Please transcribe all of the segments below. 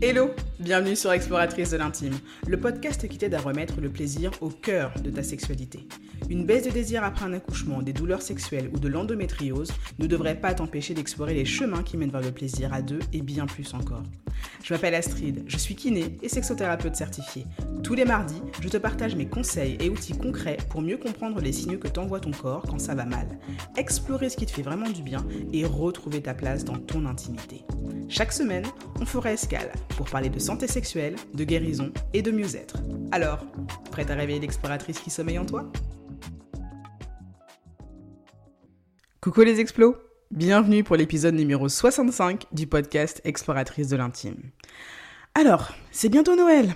Hello, bienvenue sur Exploratrice de l'intime, le podcast qui t'aide à remettre le plaisir au cœur de ta sexualité. Une baisse de désir après un accouchement, des douleurs sexuelles ou de l'endométriose ne devrait pas t'empêcher d'explorer les chemins qui mènent vers le plaisir à deux et bien plus encore. Je m'appelle Astrid, je suis kiné et sexothérapeute certifiée. Tous les mardis, je te partage mes conseils et outils concrets pour mieux comprendre les signaux que t'envoie ton corps quand ça va mal, explorer ce qui te fait vraiment du bien et retrouver ta place dans ton intimité. Chaque semaine, on fera escale pour parler de santé sexuelle, de guérison et de mieux-être. Alors, prête à réveiller l'exploratrice qui sommeille en toi? Coucou les explos Bienvenue pour l'épisode numéro 65 du podcast Exploratrice de l'intime. Alors, c'est bientôt Noël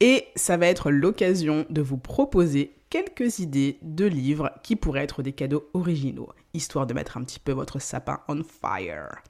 et ça va être l'occasion de vous proposer quelques idées de livres qui pourraient être des cadeaux originaux, histoire de mettre un petit peu votre sapin on fire.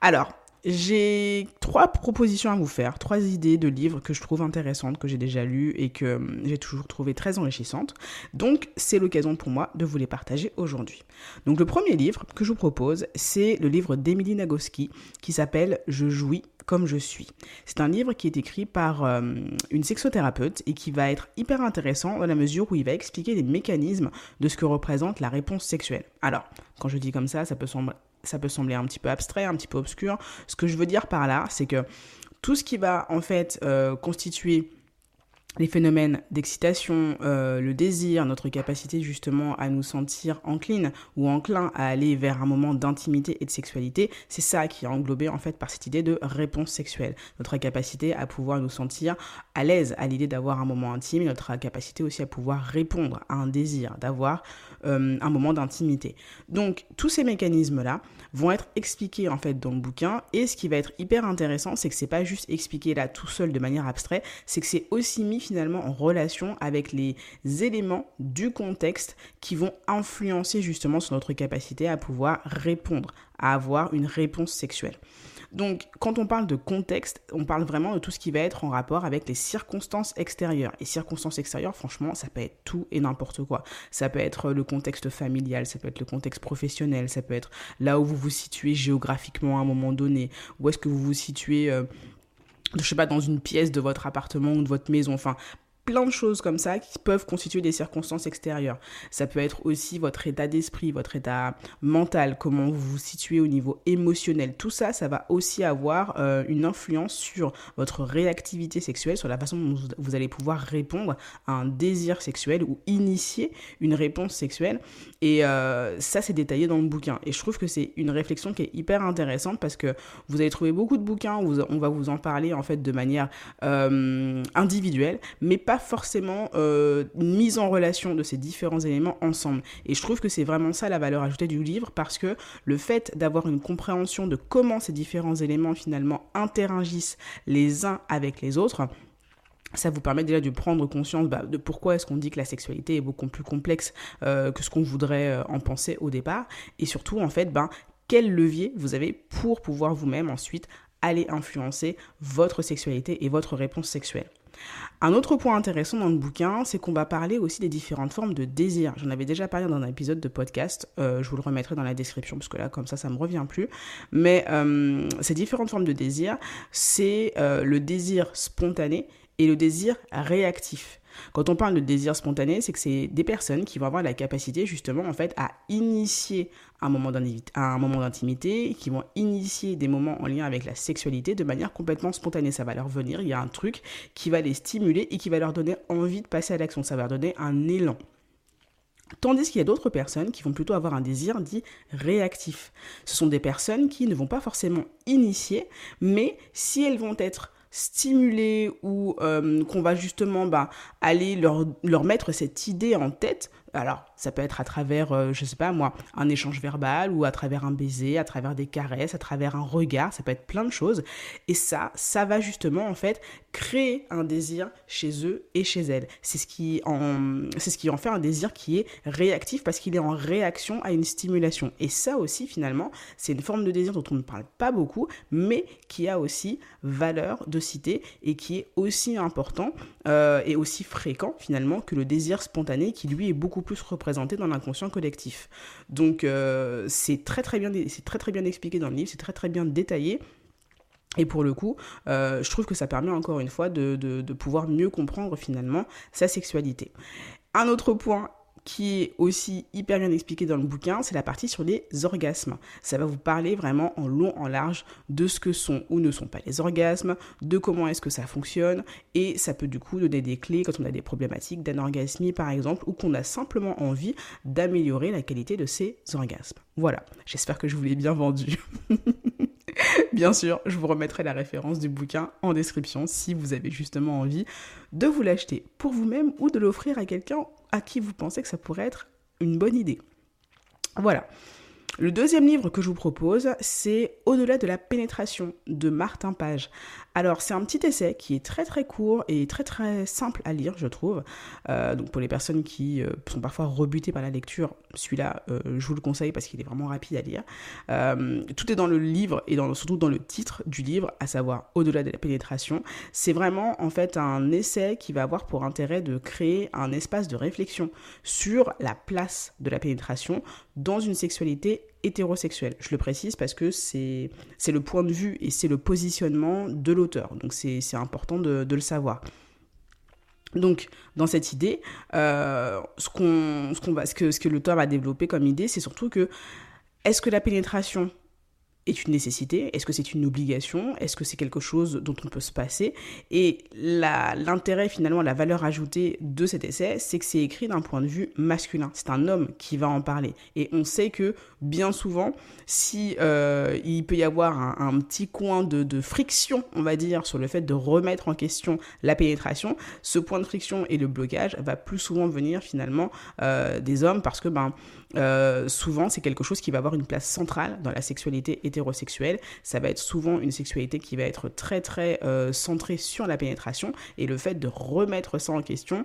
Alors, j'ai trois propositions à vous faire, trois idées de livres que je trouve intéressantes, que j'ai déjà lues et que hum, j'ai toujours trouvé très enrichissantes. Donc c'est l'occasion pour moi de vous les partager aujourd'hui. Donc le premier livre que je vous propose, c'est le livre d'Emily Nagoski qui s'appelle Je jouis comme je suis. C'est un livre qui est écrit par hum, une sexothérapeute et qui va être hyper intéressant dans la mesure où il va expliquer les mécanismes de ce que représente la réponse sexuelle. Alors, quand je dis comme ça, ça peut sembler ça peut sembler un petit peu abstrait, un petit peu obscur. Ce que je veux dire par là, c'est que tout ce qui va en fait euh, constituer les phénomènes d'excitation, euh, le désir, notre capacité justement à nous sentir encline ou enclin à aller vers un moment d'intimité et de sexualité, c'est ça qui est englobé en fait par cette idée de réponse sexuelle. Notre capacité à pouvoir nous sentir à l'aise à l'idée d'avoir un moment intime, notre capacité aussi à pouvoir répondre à un désir, d'avoir euh, un moment d'intimité. Donc tous ces mécanismes-là vont être expliqués en fait dans le bouquin et ce qui va être hyper intéressant, c'est que c'est pas juste expliqué là tout seul de manière abstraite, c'est que c'est aussi mis finalement en relation avec les éléments du contexte qui vont influencer justement sur notre capacité à pouvoir répondre, à avoir une réponse sexuelle. Donc, quand on parle de contexte, on parle vraiment de tout ce qui va être en rapport avec les circonstances extérieures. Et circonstances extérieures, franchement, ça peut être tout et n'importe quoi. Ça peut être le contexte familial, ça peut être le contexte professionnel, ça peut être là où vous vous situez géographiquement à un moment donné, où est-ce que vous vous situez... Euh, je sais pas, dans une pièce de votre appartement ou de votre maison, enfin, plein de choses comme ça qui peuvent constituer des circonstances extérieures. Ça peut être aussi votre état d'esprit, votre état mental, comment vous vous situez au niveau émotionnel. Tout ça, ça va aussi avoir euh, une influence sur votre réactivité sexuelle, sur la façon dont vous allez pouvoir répondre à un désir sexuel ou initier une réponse sexuelle. Et euh, ça, c'est détaillé dans le bouquin. Et je trouve que c'est une réflexion qui est hyper intéressante parce que vous allez trouver beaucoup de bouquins où on va vous en parler en fait de manière euh, individuelle, mais pas forcément euh, mise en relation de ces différents éléments ensemble. Et je trouve que c'est vraiment ça la valeur ajoutée du livre parce que le fait d'avoir une compréhension de comment ces différents éléments finalement interagissent les uns avec les autres, ça vous permet déjà de prendre conscience bah, de pourquoi est-ce qu'on dit que la sexualité est beaucoup plus complexe euh, que ce qu'on voudrait euh, en penser au départ. Et surtout, en fait, ben, quel levier vous avez pour pouvoir vous-même ensuite aller influencer votre sexualité et votre réponse sexuelle. Un autre point intéressant dans le bouquin, c'est qu'on va parler aussi des différentes formes de désir. J'en avais déjà parlé dans un épisode de podcast, euh, je vous le remettrai dans la description, parce que là, comme ça, ça me revient plus. Mais euh, ces différentes formes de désir, c'est euh, le désir spontané et le désir réactif. Quand on parle de désir spontané, c'est que c'est des personnes qui vont avoir la capacité justement en fait à initier un moment d'intimité, qui vont initier des moments en lien avec la sexualité de manière complètement spontanée. Ça va leur venir, il y a un truc qui va les stimuler et qui va leur donner envie de passer à l'action. Ça va leur donner un élan. Tandis qu'il y a d'autres personnes qui vont plutôt avoir un désir dit réactif. Ce sont des personnes qui ne vont pas forcément initier, mais si elles vont être stimulées ou euh, qu'on va justement bah, aller leur, leur mettre cette idée en tête, alors, ça peut être à travers, euh, je sais pas moi, un échange verbal ou à travers un baiser, à travers des caresses, à travers un regard, ça peut être plein de choses. Et ça, ça va justement en fait créer un désir chez eux et chez elles. C'est ce qui en, c'est ce qui en fait un désir qui est réactif parce qu'il est en réaction à une stimulation. Et ça aussi finalement, c'est une forme de désir dont on ne parle pas beaucoup, mais qui a aussi valeur de citer et qui est aussi important euh, et aussi fréquent finalement que le désir spontané qui lui est beaucoup plus représenté dans l'inconscient collectif. Donc euh, c'est très très bien c'est très très bien expliqué dans le livre, c'est très très bien détaillé. Et pour le coup, euh, je trouve que ça permet encore une fois de, de pouvoir mieux comprendre finalement sa sexualité. Un autre point qui est aussi hyper bien expliqué dans le bouquin, c'est la partie sur les orgasmes. Ça va vous parler vraiment en long, en large de ce que sont ou ne sont pas les orgasmes, de comment est-ce que ça fonctionne, et ça peut du coup donner des clés quand on a des problématiques d'anorgasmie par exemple, ou qu'on a simplement envie d'améliorer la qualité de ces orgasmes. Voilà, j'espère que je vous l'ai bien vendu. Bien sûr, je vous remettrai la référence du bouquin en description si vous avez justement envie de vous l'acheter pour vous-même ou de l'offrir à quelqu'un à qui vous pensez que ça pourrait être une bonne idée. Voilà. Le deuxième livre que je vous propose, c'est Au-delà de la pénétration de Martin Page. Alors, c'est un petit essai qui est très très court et très très simple à lire, je trouve. Euh, donc, pour les personnes qui euh, sont parfois rebutées par la lecture, celui-là, euh, je vous le conseille parce qu'il est vraiment rapide à lire. tout est dans le livre et surtout dans le titre du livre, à savoir Au-delà de la pénétration. C'est vraiment en fait un essai qui va avoir pour intérêt de créer un espace de réflexion sur la place de la pénétration dans une sexualité hétérosexuelle. Je le précise parce que c'est le point de vue et c'est le positionnement de l'auteur. Donc c'est important de, le savoir. Donc, dans cette idée, euh, ce, que, ce que l'auteur va développer comme idée, c'est surtout que est-ce que la pénétration est une nécessité Est-ce que c'est une obligation Est-ce que c'est quelque chose dont on peut se passer Et l'intérêt finalement, la valeur ajoutée de cet essai, c'est que c'est écrit d'un point de vue masculin. C'est un homme qui va en parler. Et on sait que bien souvent, si euh, il peut y avoir un, petit coin de, friction, on va dire, sur le fait de remettre en question la pénétration, ce point de friction et le blocage va plus souvent venir finalement euh, des hommes parce que ben euh, souvent c'est quelque chose qui va avoir une place centrale dans la sexualité. Ça va être souvent une sexualité qui va être très très centrée sur la pénétration et le fait de remettre ça en question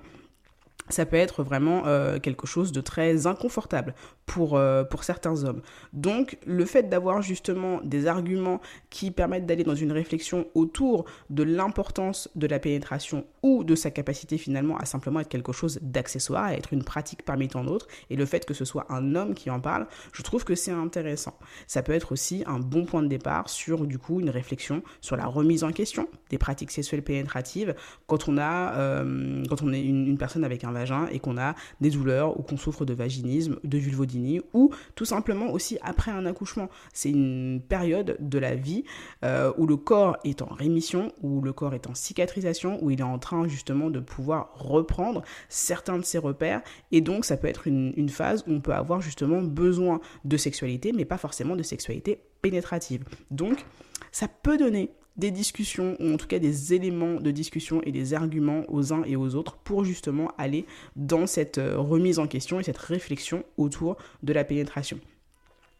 ça peut être vraiment euh, quelque chose de très inconfortable pour, euh, pour certains hommes. Donc le fait d'avoir justement des arguments qui permettent d'aller dans une réflexion autour de l'importance de la pénétration ou de sa capacité finalement à simplement être quelque chose d'accessoire, à être une pratique parmi tant d'autres, et le fait que ce soit un homme qui en parle, je trouve que c'est intéressant. Ça peut être aussi un bon point de départ sur du coup une réflexion sur la remise en question des pratiques sexuelles pénétratives quand on a euh, quand on est une, personne avec un vagin et qu'on a des douleurs ou qu'on souffre de vaginisme, de vulvodynie ou tout simplement aussi après un accouchement. C'est une période de la vie euh, où le corps est en rémission, où le corps est en cicatrisation, où il est en train justement de pouvoir reprendre certains de ses repères et donc ça peut être une, une phase où on peut avoir justement besoin de sexualité mais pas forcément de sexualité pénétrative. Donc ça peut donner des discussions, ou en tout cas des éléments de discussion et des arguments aux uns et aux autres pour justement aller dans cette euh, remise en question et cette réflexion autour de la pénétration.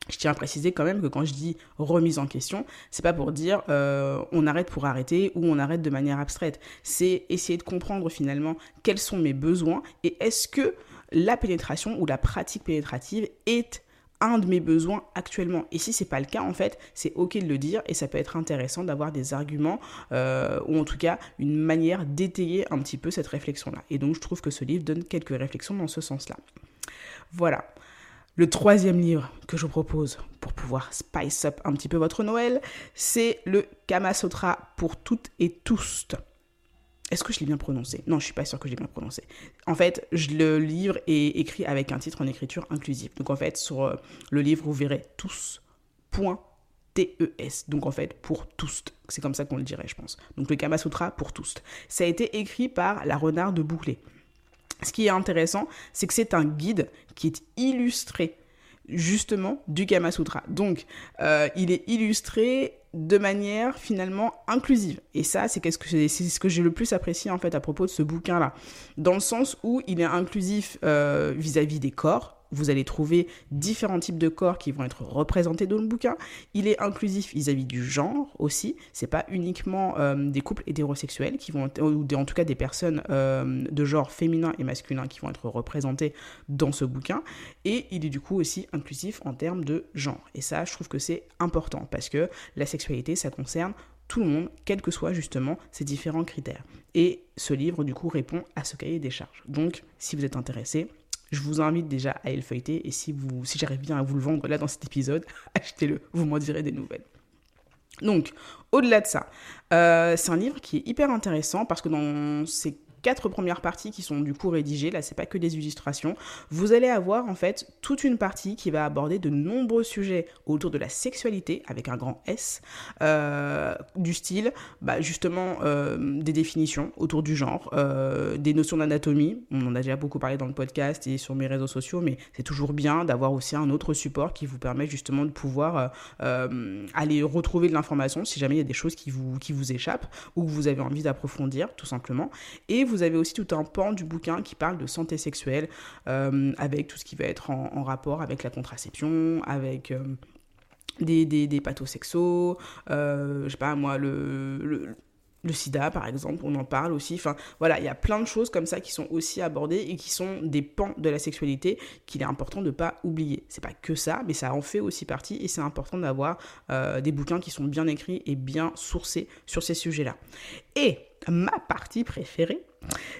Je tiens à préciser quand même que quand je dis remise en question, c'est pas pour dire euh, on arrête pour arrêter ou on arrête de manière abstraite. C'est essayer de comprendre finalement quels sont mes besoins et est-ce que la pénétration ou la pratique pénétrative est un de mes besoins actuellement. Et si c'est pas le cas, en fait, c'est ok de le dire et ça peut être intéressant d'avoir des arguments euh, ou en tout cas une manière d'étayer un petit peu cette réflexion-là. Et donc je trouve que ce livre donne quelques réflexions dans ce sens-là. Voilà. Le troisième livre que je vous propose pour pouvoir spice up un petit peu votre Noël, c'est le Kama Sutra pour toutes et tous. Est-ce que je l'ai bien prononcé? Non, je suis pas sûre que je l'ai bien prononcé. En fait, je, le livre est écrit avec un titre en écriture inclusive. Donc en fait, sur euh, le livre, vous verrez tous. T-E-S. Donc en fait, pour tous. C'est comme ça qu'on le dirait, je pense. Donc le Kama Sutra pour tous. Ça a été écrit par la renard de Bouclé. Ce qui est intéressant, c'est que c'est un guide qui est illustré justement du Kama Sutra. Donc, euh, il est illustré de manière finalement inclusive. Et ça, c'est ce que, j'ai le plus apprécié en fait à propos de ce bouquin-là. Dans le sens où il est inclusif euh, vis-à-vis des corps, vous allez trouver différents types de corps qui vont être représentés dans le bouquin. Il est inclusif vis-à-vis du genre aussi. C'est pas uniquement euh, des couples hétérosexuels qui vont, ou en tout cas des personnes euh, de genre féminin et masculin qui vont être représentées dans ce bouquin. Et il est du coup aussi inclusif en termes de genre. Et ça, je trouve que c'est important parce que la sexualité, ça concerne tout le monde, quels que soient justement ces différents critères. Et ce livre, du coup, répond à ce cahier des charges. Donc, si vous êtes intéressé, je vous invite déjà à le feuilleter et si, vous, si j'arrive bien à vous le vendre là dans cet épisode, achetez-le, vous m'en direz des nouvelles. Donc, au-delà de ça, euh, c'est un livre qui est hyper intéressant parce que dans ces quatre premières parties qui sont du coup rédigées, là c'est pas que des illustrations, vous allez avoir en fait toute une partie qui va aborder de nombreux sujets autour de la sexualité avec un grand S, euh, du style, bah, justement euh, des définitions autour du genre, euh, des notions d'anatomie, on en a déjà beaucoup parlé dans le podcast et sur mes réseaux sociaux, mais c'est toujours bien d'avoir aussi un autre support qui vous permet justement de pouvoir aller retrouver de l'information si jamais il y a des choses qui vous, qui vous échappent ou que vous avez envie d'approfondir tout simplement. Et vous vous avez aussi tout un pan du bouquin qui parle de santé sexuelle, euh, avec tout ce qui va être en, rapport avec la contraception, avec... Euh, des, des, des pathosexos, euh, je sais pas moi, le, le sida par exemple, on en parle aussi. Enfin voilà, il y a plein de choses comme ça qui sont aussi abordées et qui sont des pans de la sexualité qu'il est important de ne pas oublier. C'est pas que ça, mais ça en fait aussi partie et c'est important d'avoir des bouquins qui sont bien écrits et bien sourcés sur ces sujets-là. Et ma partie préférée,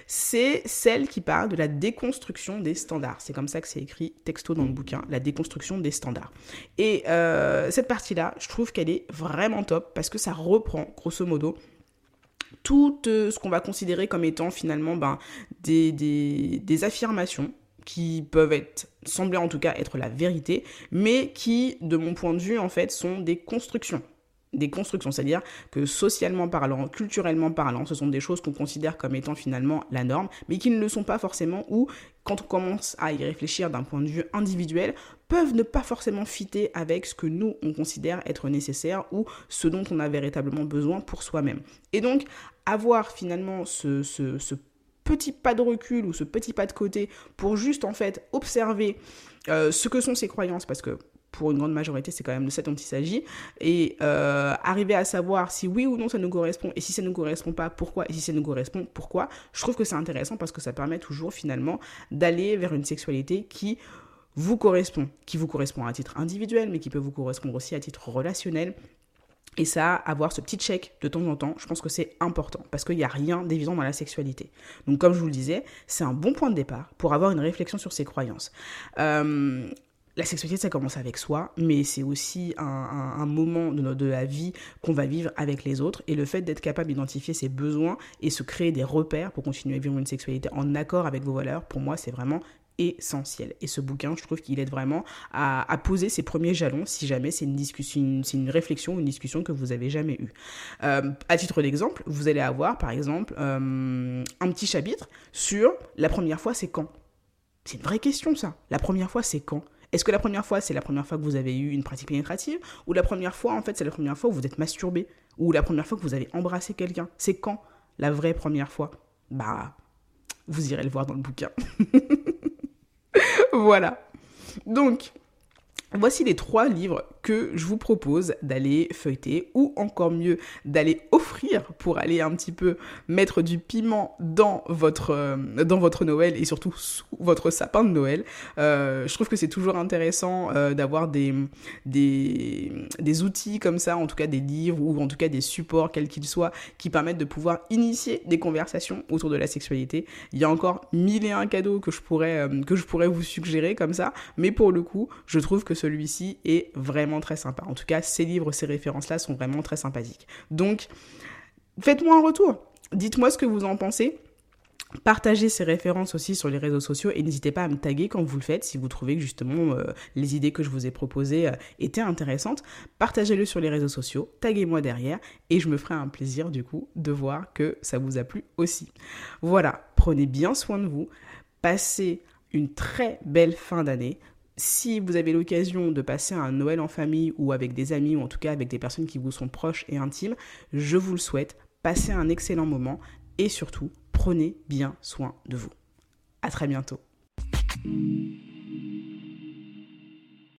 c'est celle qui parle de la déconstruction des standards. C'est comme ça que c'est écrit texto dans le bouquin, la déconstruction des standards. Et euh, cette partie-là, je trouve qu'elle est vraiment top parce que ça reprend, grosso modo, tout euh, ce qu'on va considérer comme étant finalement ben, des, des affirmations qui peuvent être, sembler en tout cas être la vérité, mais qui, de mon point de vue, en fait, sont des constructions des constructions, c'est-à-dire que socialement parlant, culturellement parlant, ce sont des choses qu'on considère comme étant finalement la norme, mais qui ne le sont pas forcément, ou quand on commence à y réfléchir d'un point de vue individuel, peuvent ne pas forcément fitter avec ce que nous, on considère être nécessaire ou ce dont on a véritablement besoin pour soi-même. Et donc, avoir finalement ce, petit pas de recul ou ce petit pas de côté pour juste en fait observer euh, ce que sont ces croyances, parce que pour une grande majorité, c'est quand même de ça dont il s'agit, et euh, arriver à savoir si oui ou non ça nous correspond, et si ça ne nous correspond pas, pourquoi, et si ça nous correspond, pourquoi, je trouve que c'est intéressant parce que ça permet toujours finalement d'aller vers une sexualité qui vous correspond, qui vous correspond à titre individuel, mais qui peut vous correspondre aussi à titre relationnel. Et ça, avoir ce petit check de temps en temps, je pense que c'est important parce qu'il n'y a rien d'évident dans la sexualité. Donc, comme je vous le disais, c'est un bon point de départ pour avoir une réflexion sur ses croyances. Euh, la sexualité, ça commence avec soi, mais c'est aussi un, moment de, de, la vie qu'on va vivre avec les autres. Et le fait d'être capable d'identifier ses besoins et se créer des repères pour continuer à vivre une sexualité en accord avec vos valeurs, pour moi, c'est vraiment essentiel. Et ce bouquin, je trouve qu'il aide vraiment à, poser ses premiers jalons si jamais c'est une discussion, c'est une réflexion, une discussion que vous avez jamais eue. Euh, à titre d'exemple, vous allez avoir par exemple euh, un petit chapitre sur la première fois, c'est quand? C'est une vraie question ça. La première fois, c'est quand? Est-ce que la première fois, c'est la première fois que vous avez eu une pratique pénétrative Ou la première fois, en fait, c'est la première fois où vous êtes masturbé Ou la première fois que vous avez embrassé quelqu'un? C'est quand la vraie première fois? Bah, vous irez le voir dans le bouquin. voilà. Donc, voici les trois livres que je vous propose d'aller feuilleter ou encore mieux d'aller offrir pour aller un petit peu mettre du piment dans votre, euh, dans votre Noël et surtout sous votre sapin de Noël. Euh, je trouve que c'est toujours intéressant euh, d'avoir des, des, des, outils comme ça, en tout cas des livres ou en tout cas des supports, quels qu'ils soient, qui permettent de pouvoir initier des conversations autour de la sexualité. Il y a encore mille et un cadeaux que je pourrais, que je pourrais vous suggérer comme ça, mais pour le coup, je trouve que celui-ci est très sympa. En tout cas, ces livres, ces références-là sont vraiment très sympathiques. Donc, faites-moi un retour. Dites-moi ce que vous en pensez. Partagez ces références aussi sur les réseaux sociaux et n'hésitez pas à me taguer quand vous le faites si vous trouvez que justement euh, les idées que je vous ai proposées euh, étaient intéressantes. Partagez-le sur les réseaux sociaux, taguez-moi derrière et je me ferai un plaisir du coup de voir que ça vous a plu aussi. Voilà, prenez bien soin de vous, passez une très belle fin d'année si vous avez l'occasion de passer un Noël en famille ou avec des amis ou en tout cas avec des personnes qui vous sont proches et intimes, je vous le souhaite. Passez un excellent moment et surtout, prenez bien soin de vous. À très bientôt.